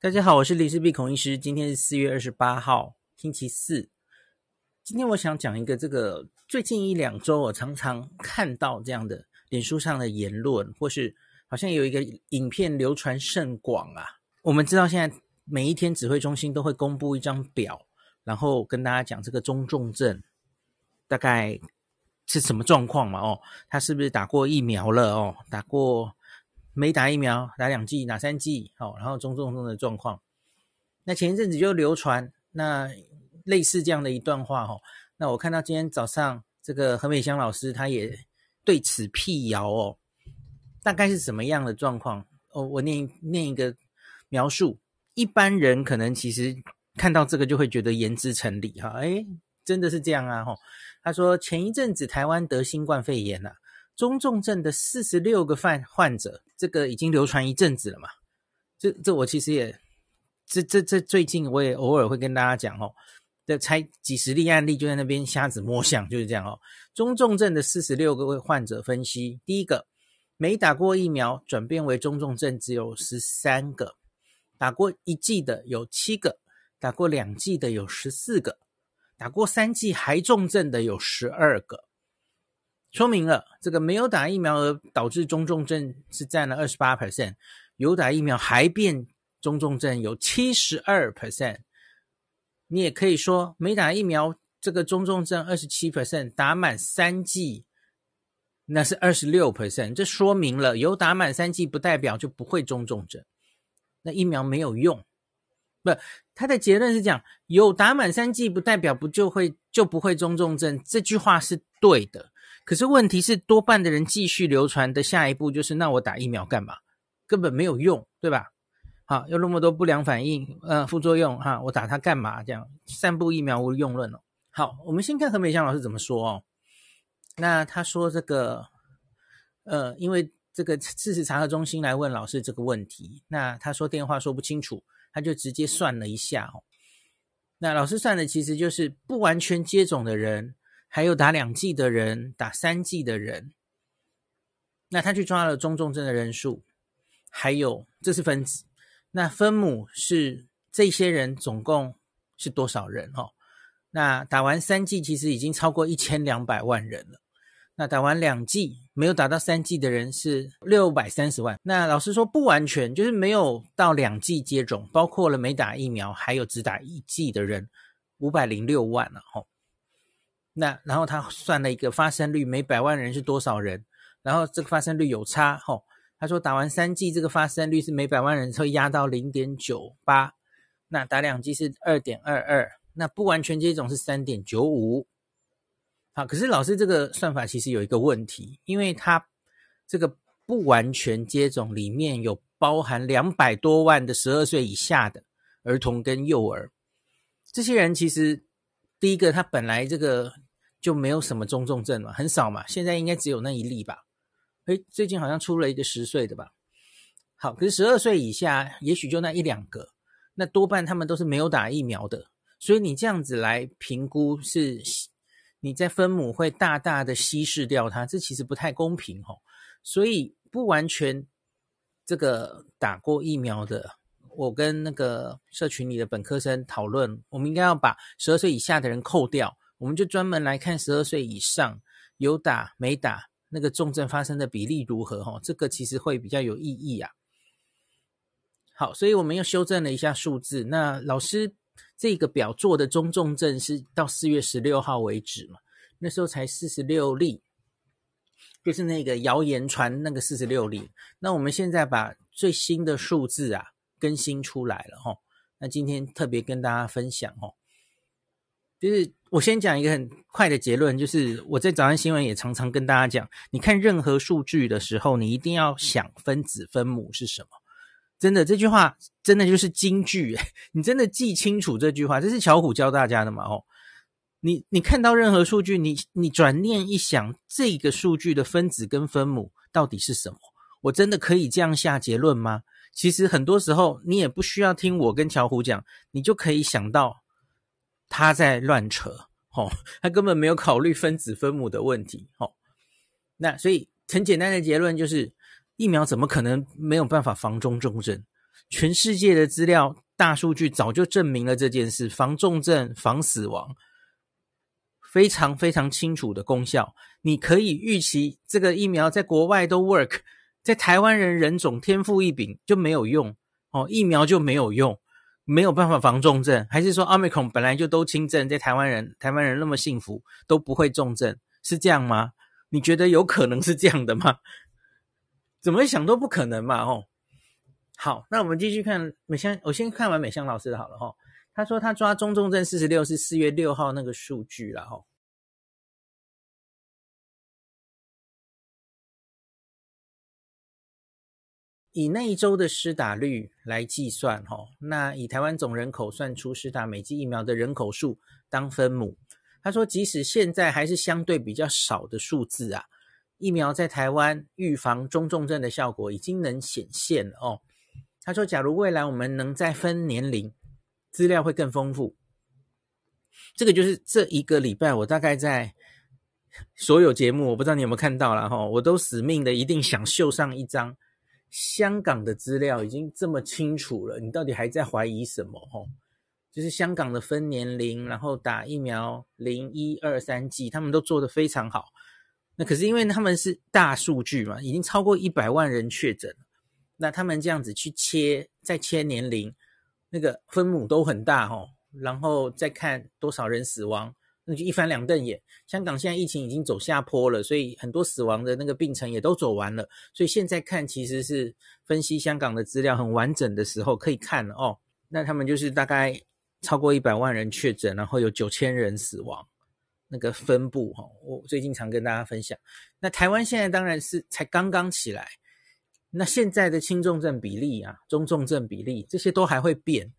大家好，我是李氏璧孔医师。今天是四月二十八号，星期四。今天我想讲一个这个最近一两周我常常看到这样的脸书上的言论，或是好像有一个影片流传甚广啊。我们知道现在每一天指挥中心都会公布一张表，然后跟大家讲这个中重症大概是什么状况嘛？哦，他是不是打过疫苗了？哦，打过。没打疫苗，打两剂，打三剂？好，然后中重症的状况。那前一阵子就流传那类似这样的一段话哈。那我看到今天早上这个何美香老师他也对此辟谣哦，大概是什么样的状况？哦，我念念一个描述。一般人可能其实看到这个就会觉得言之成理哈。诶，真的是这样啊哈。他说前一阵子台湾得新冠肺炎了。中重症的四十六个患患者，这个已经流传一阵子了嘛？这这我其实也，这这这最近我也偶尔会跟大家讲哦，这才几十例案例就在那边瞎子摸象，就是这样哦。中重症的四十六个位患者分析，第一个没打过疫苗转变为中重症只有十三个，打过一剂的有七个，打过两剂的有十四个，打过三剂还重症的有十二个。说明了这个没有打疫苗而导致中重症是占了二十八 percent，有打疫苗还变中重症有七十二 percent。你也可以说没打疫苗这个中重症二十七 percent，打满三剂那是二十六 percent。这说明了有打满三剂不代表就不会中重症，那疫苗没有用。不，他的结论是讲有打满三剂不代表不就会就不会中重症，这句话是对的。可是问题是，多半的人继续流传的下一步就是，那我打疫苗干嘛？根本没有用，对吧？好，有那么多不良反应，呃，副作用哈，我打它干嘛？这样散布疫苗无用论哦。好，我们先看何美香老师怎么说哦。那他说这个，呃，因为这个事实查核中心来问老师这个问题，那他说电话说不清楚，他就直接算了一下哦。那老师算的其实就是不完全接种的人。还有打两剂的人，打三剂的人，那他去抓了中重症的人数，还有这是分子，那分母是这些人总共是多少人？哦，那打完三剂其实已经超过一千两百万人了，那打完两剂没有打到三剂的人是六百三十万。那老师说不完全，就是没有到两剂接种，包括了没打疫苗，还有只打一剂的人，五百零六万了，哈。那然后他算了一个发生率，每百万人是多少人？然后这个发生率有差，吼、哦，他说打完三剂这个发生率是每百万人会压到零点九八，那打两剂是二点二二，那不完全接种是三点九五。好，可是老师这个算法其实有一个问题，因为他这个不完全接种里面有包含两百多万的十二岁以下的儿童跟幼儿，这些人其实第一个他本来这个。就没有什么中重症了，很少嘛。现在应该只有那一例吧？诶，最近好像出了一个十岁的吧？好，可是十二岁以下，也许就那一两个，那多半他们都是没有打疫苗的。所以你这样子来评估，是你在分母会大大的稀释掉它，这其实不太公平哦。所以不完全这个打过疫苗的，我跟那个社群里的本科生讨论，我们应该要把十二岁以下的人扣掉。我们就专门来看十二岁以上有打没打那个重症发生的比例如何哈，这个其实会比较有意义啊。好，所以我们又修正了一下数字。那老师这个表做的中重症是到四月十六号为止嘛？那时候才四十六例，就是那个谣言传那个四十六例。那我们现在把最新的数字啊更新出来了哈。那今天特别跟大家分享哦。就是我先讲一个很快的结论，就是我在早安新闻也常常跟大家讲，你看任何数据的时候，你一定要想分子分母是什么。真的，这句话真的就是金句，你真的记清楚这句话，这是巧虎教大家的嘛？哦，你你看到任何数据，你你转念一想，这个数据的分子跟分母到底是什么？我真的可以这样下结论吗？其实很多时候你也不需要听我跟巧虎讲，你就可以想到。他在乱扯，吼，他根本没有考虑分子分母的问题，吼。那所以很简单的结论就是，疫苗怎么可能没有办法防中重症？全世界的资料大数据早就证明了这件事，防重症、防死亡，非常非常清楚的功效。你可以预期这个疫苗在国外都 work，在台湾人人种天赋异禀就没有用哦，疫苗就没有用。没有办法防重症，还是说奥密克戎本来就都轻症，在台湾人，台湾人那么幸福，都不会重症，是这样吗？你觉得有可能是这样的吗？怎么想都不可能嘛！哦，好，那我们继续看美香，我先看完美香老师的好了哈、哦。他说他抓中重症四十六是四月六号那个数据了哈。哦以那一周的施打率来计算，哈，那以台湾总人口算出施打每剂疫苗的人口数当分母。他说，即使现在还是相对比较少的数字啊，疫苗在台湾预防中重症的效果已经能显现哦。他说，假如未来我们能再分年龄，资料会更丰富。这个就是这一个礼拜，我大概在所有节目，我不知道你有没有看到了哈，我都死命的一定想秀上一张。香港的资料已经这么清楚了，你到底还在怀疑什么？哦，就是香港的分年龄，然后打疫苗零一二三剂，他们都做得非常好。那可是因为他们是大数据嘛，已经超过一百万人确诊，那他们这样子去切，再切年龄，那个分母都很大哦，然后再看多少人死亡。那就一翻两瞪眼。香港现在疫情已经走下坡了，所以很多死亡的那个病程也都走完了。所以现在看其实是分析香港的资料很完整的时候可以看哦。那他们就是大概超过一百万人确诊，然后有九千人死亡，那个分布哈，我最近常跟大家分享。那台湾现在当然是才刚刚起来，那现在的轻重症比例啊、中重症比例这些都还会变，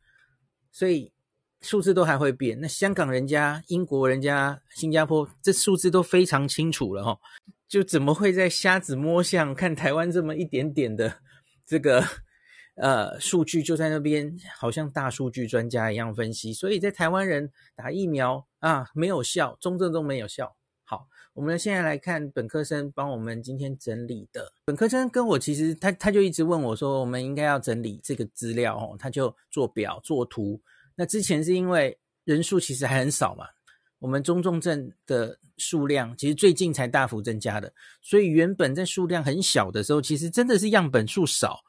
所以。数字都还会变，那香港人家、英国人家、新加坡这数字都非常清楚了哈，就怎么会在瞎子摸象看台湾这么一点点的这个 呃数据就在那边，好像大数据专家一样分析，所以在台湾人打疫苗啊没有效，中症都没有效。好，我们现在来看本科生帮我们今天整理的，本科生跟我其实他他就一直问我说，我们应该要整理这个资料哦，他就做表做图。那之前是因为人数其实还很少嘛，我们中重症的数量其实最近才大幅增加的，所以原本在数量很小的时候，其实真的是样本数少，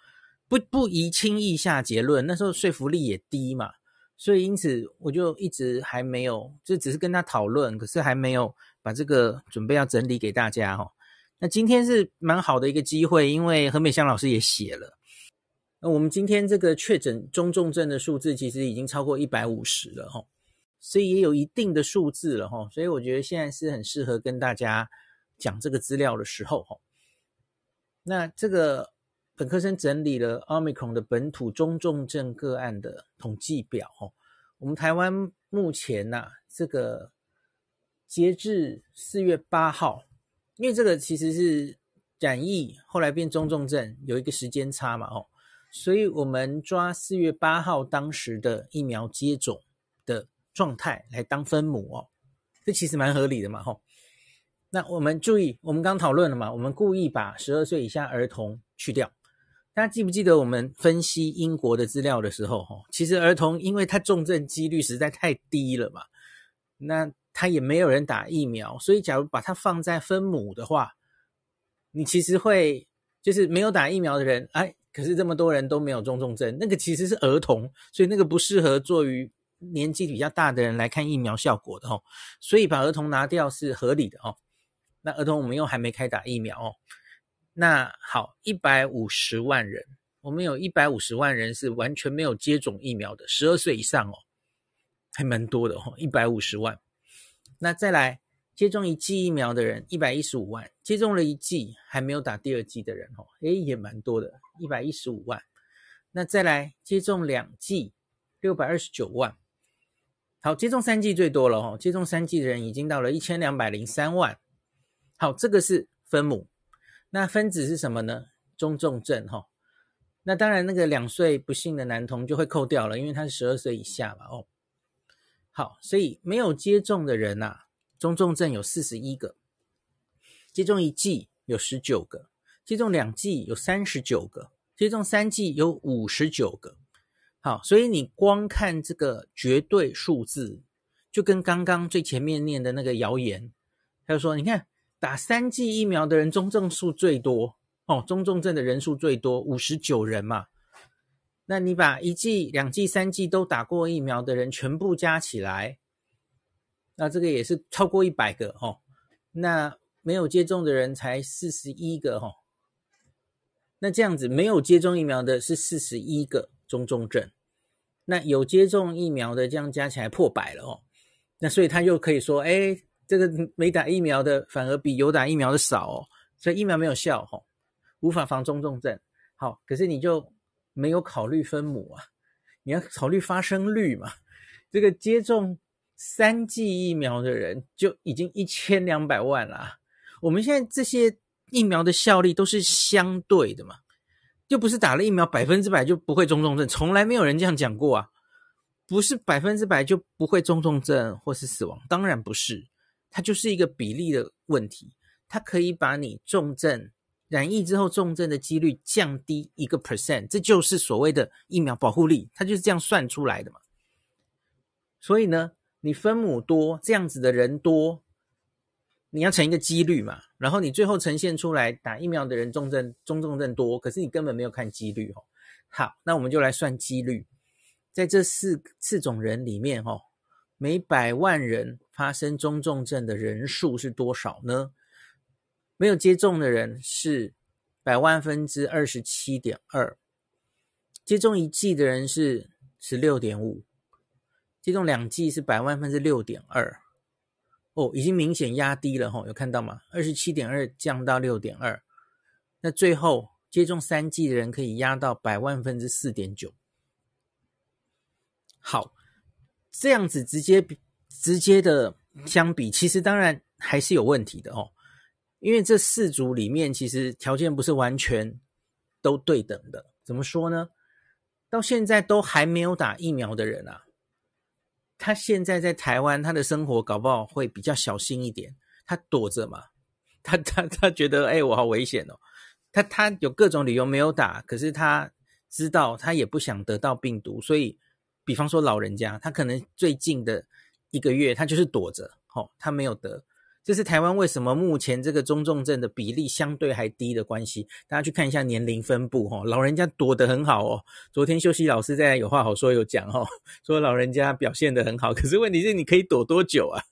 不不宜轻易下结论。那时候说服力也低嘛，所以因此我就一直还没有，就只是跟他讨论，可是还没有把这个准备要整理给大家哈。那今天是蛮好的一个机会，因为何美香老师也写了。那我们今天这个确诊中重症的数字其实已经超过一百五十了哈，所以也有一定的数字了哈，所以我觉得现在是很适合跟大家讲这个资料的时候哈。那这个本科生整理了 Omicron 的本土中重症个案的统计表哈，我们台湾目前呐，这个截至四月八号，因为这个其实是染疫后来变中重症有一个时间差嘛哦。所以我们抓四月八号当时的疫苗接种的状态来当分母哦，这其实蛮合理的嘛吼。那我们注意，我们刚讨论了嘛，我们故意把十二岁以下儿童去掉。大家记不记得我们分析英国的资料的时候，吼，其实儿童因为他重症几率实在太低了嘛，那他也没有人打疫苗，所以假如把它放在分母的话，你其实会就是没有打疫苗的人，哎。可是这么多人都没有中重症，那个其实是儿童，所以那个不适合作于年纪比较大的人来看疫苗效果的哦。所以把儿童拿掉是合理的哦。那儿童我们又还没开打疫苗哦。那好，一百五十万人，我们有一百五十万人是完全没有接种疫苗的，十二岁以上哦，还蛮多的哦，一百五十万。那再来。接种一剂疫苗的人一百一十五万，接种了一剂还没有打第二剂的人哦，诶，也蛮多的，一百一十五万。那再来接种两剂，六百二十九万。好，接种三剂最多了哦，接种三剂的人已经到了一千两百零三万。好，这个是分母。那分子是什么呢？中重症哈。那当然，那个两岁不幸的男童就会扣掉了，因为他是十二岁以下嘛哦。好，所以没有接种的人呐。中重症有四十一个，接种一剂有十九个，接种两剂有三十九个，接种三剂有五十九个。好，所以你光看这个绝对数字，就跟刚刚最前面念的那个谣言，他就说，你看打三剂疫苗的人中症数最多哦，中重症的人数最多五十九人嘛。那你把一剂、两剂、三剂都打过疫苗的人全部加起来，那这个也是超过一百个哦。那没有接种的人才四十一个哦。那这样子没有接种疫苗的是四十一个中重症，那有接种疫苗的这样加起来破百了哦。那所以他又可以说，哎，这个没打疫苗的反而比有打疫苗的少哦，所以疫苗没有效哦，无法防中重症。好，可是你就。没有考虑分母啊，你要考虑发生率嘛。这个接种三剂疫苗的人就已经一千两百万了。我们现在这些疫苗的效力都是相对的嘛，就不是打了疫苗百分之百就不会中重症，从来没有人这样讲过啊。不是百分之百就不会中重症或是死亡，当然不是，它就是一个比例的问题，它可以把你重症。染疫之后重症的几率降低一个 percent，这就是所谓的疫苗保护力，它就是这样算出来的嘛。所以呢，你分母多，这样子的人多，你要乘一个几率嘛。然后你最后呈现出来打疫苗的人重症中重症多，可是你根本没有看几率哦。好，那我们就来算几率，在这四四种人里面哦，每百万人发生中重症的人数是多少呢？没有接种的人是百万分之二十七点二，接种一剂的人是十六点五，接种两剂是百万分之六点二，哦，已经明显压低了吼，有看到吗？二十七点二降到六点二，那最后接种三剂的人可以压到百万分之四点九。好，这样子直接比直接的相比，其实当然还是有问题的哦。因为这四组里面，其实条件不是完全都对等的。怎么说呢？到现在都还没有打疫苗的人啊，他现在在台湾，他的生活搞不好会比较小心一点。他躲着嘛，他他他觉得，哎，我好危险哦。他他有各种理由没有打，可是他知道他也不想得到病毒，所以，比方说老人家，他可能最近的一个月，他就是躲着，哦，他没有得。这是台湾为什么目前这个中重症的比例相对还低的关系。大家去看一下年龄分布，哈，老人家躲得很好哦。昨天秀熙老师在有话好说有讲，哈，说老人家表现得很好。可是问题是，你可以躲多久啊？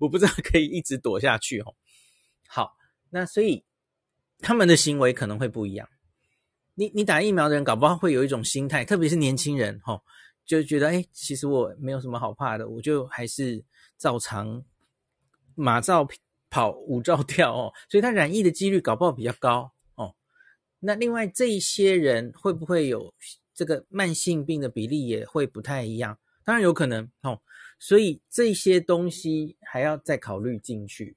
我不知道可以一直躲下去，哦。好，那所以他们的行为可能会不一样。你你打疫苗的人，搞不好会有一种心态，特别是年轻人，哈，就觉得，哎，其实我没有什么好怕的，我就还是照常。马照跑，舞照跳哦，所以他染疫的几率搞不好比较高哦。那另外这一些人会不会有这个慢性病的比例也会不太一样？当然有可能哦。所以这些东西还要再考虑进去，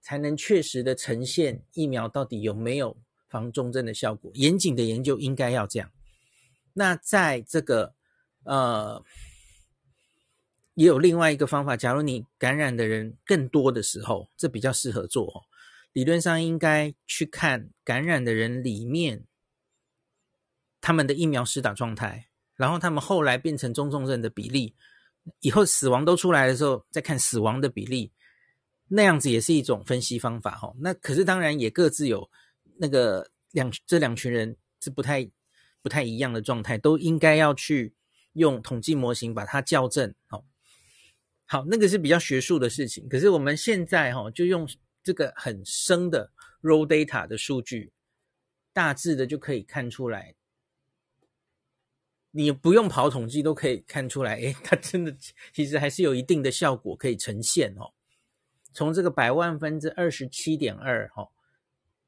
才能确实的呈现疫苗到底有没有防重症的效果。严谨的研究应该要这样。那在这个呃。也有另外一个方法，假如你感染的人更多的时候，这比较适合做哦。理论上应该去看感染的人里面他们的疫苗施打状态，然后他们后来变成中重症的比例，以后死亡都出来的时候再看死亡的比例，那样子也是一种分析方法哦。那可是当然也各自有那个两这两群人是不太不太一样的状态，都应该要去用统计模型把它校正哦。好，那个是比较学术的事情。可是我们现在哈，就用这个很生的 raw data 的数据，大致的就可以看出来。你不用跑统计都可以看出来，诶，它真的其实还是有一定的效果可以呈现哦。从这个百万分之二十七点二哈，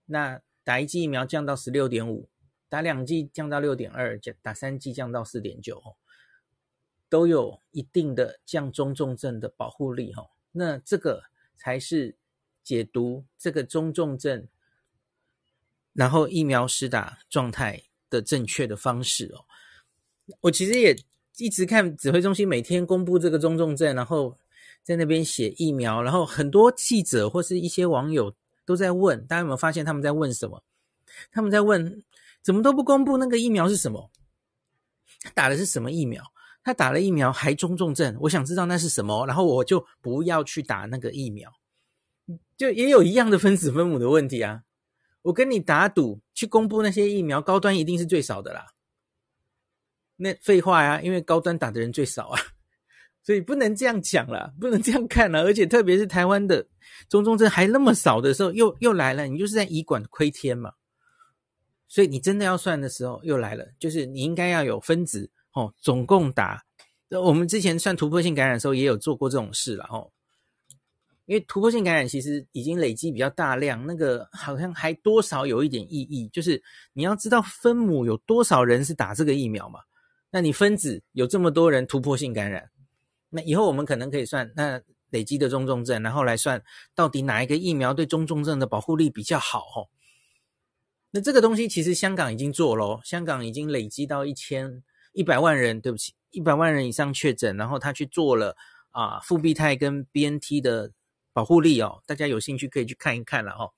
那打一剂疫苗降到十六点五，打两剂降到六点二，打三剂降到四点九哦。都有一定的降中重症的保护力哈，那这个才是解读这个中重症，然后疫苗施打状态的正确的方式哦。我其实也一直看指挥中心每天公布这个中重症，然后在那边写疫苗，然后很多记者或是一些网友都在问，大家有没有发现他们在问什么？他们在问怎么都不公布那个疫苗是什么？他打的是什么疫苗？他打了疫苗还中重症，我想知道那是什么，然后我就不要去打那个疫苗，就也有一样的分子分母的问题啊。我跟你打赌，去公布那些疫苗高端一定是最少的啦。那废话呀，因为高端打的人最少啊，所以不能这样讲了，不能这样看了。而且特别是台湾的中重症还那么少的时候，又又来了，你就是在以管窥天嘛。所以你真的要算的时候又来了，就是你应该要有分子哦，总共打。我们之前算突破性感染的时候也有做过这种事了哦。因为突破性感染其实已经累积比较大量，那个好像还多少有一点意义，就是你要知道分母有多少人是打这个疫苗嘛，那你分子有这么多人突破性感染，那以后我们可能可以算那累积的中重症，然后来算到底哪一个疫苗对中重症的保护力比较好哦。那这个东西其实香港已经做了，香港已经累积到一千一百万人，对不起，一百万人以上确诊，然后他去做了啊复必泰跟 BNT 的。保护力哦，大家有兴趣可以去看一看了哦。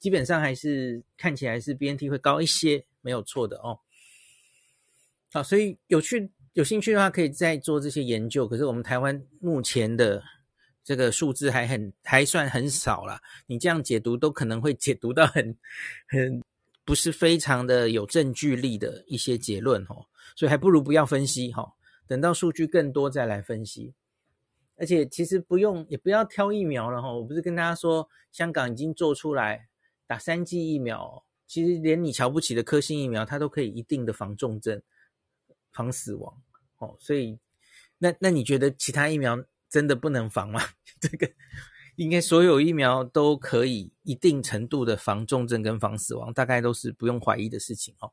基本上还是看起来是 BNT 会高一些，没有错的哦。好，所以有趣有兴趣的话，可以再做这些研究。可是我们台湾目前的这个数字还很还算很少啦。你这样解读都可能会解读到很很不是非常的有证据力的一些结论哦。所以还不如不要分析哈，等到数据更多再来分析。而且其实不用，也不要挑疫苗了哈。我不是跟大家说，香港已经做出来打三剂疫苗，其实连你瞧不起的科兴疫苗，它都可以一定的防重症、防死亡哦。所以，那那你觉得其他疫苗真的不能防吗？这个应该所有疫苗都可以一定程度的防重症跟防死亡，大概都是不用怀疑的事情哦。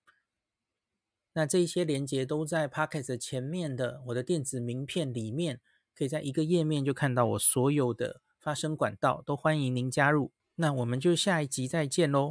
那这一些连接都在 Pocket 前面的我的电子名片里面。可以在一个页面就看到我所有的发声管道，都欢迎您加入。那我们就下一集再见喽。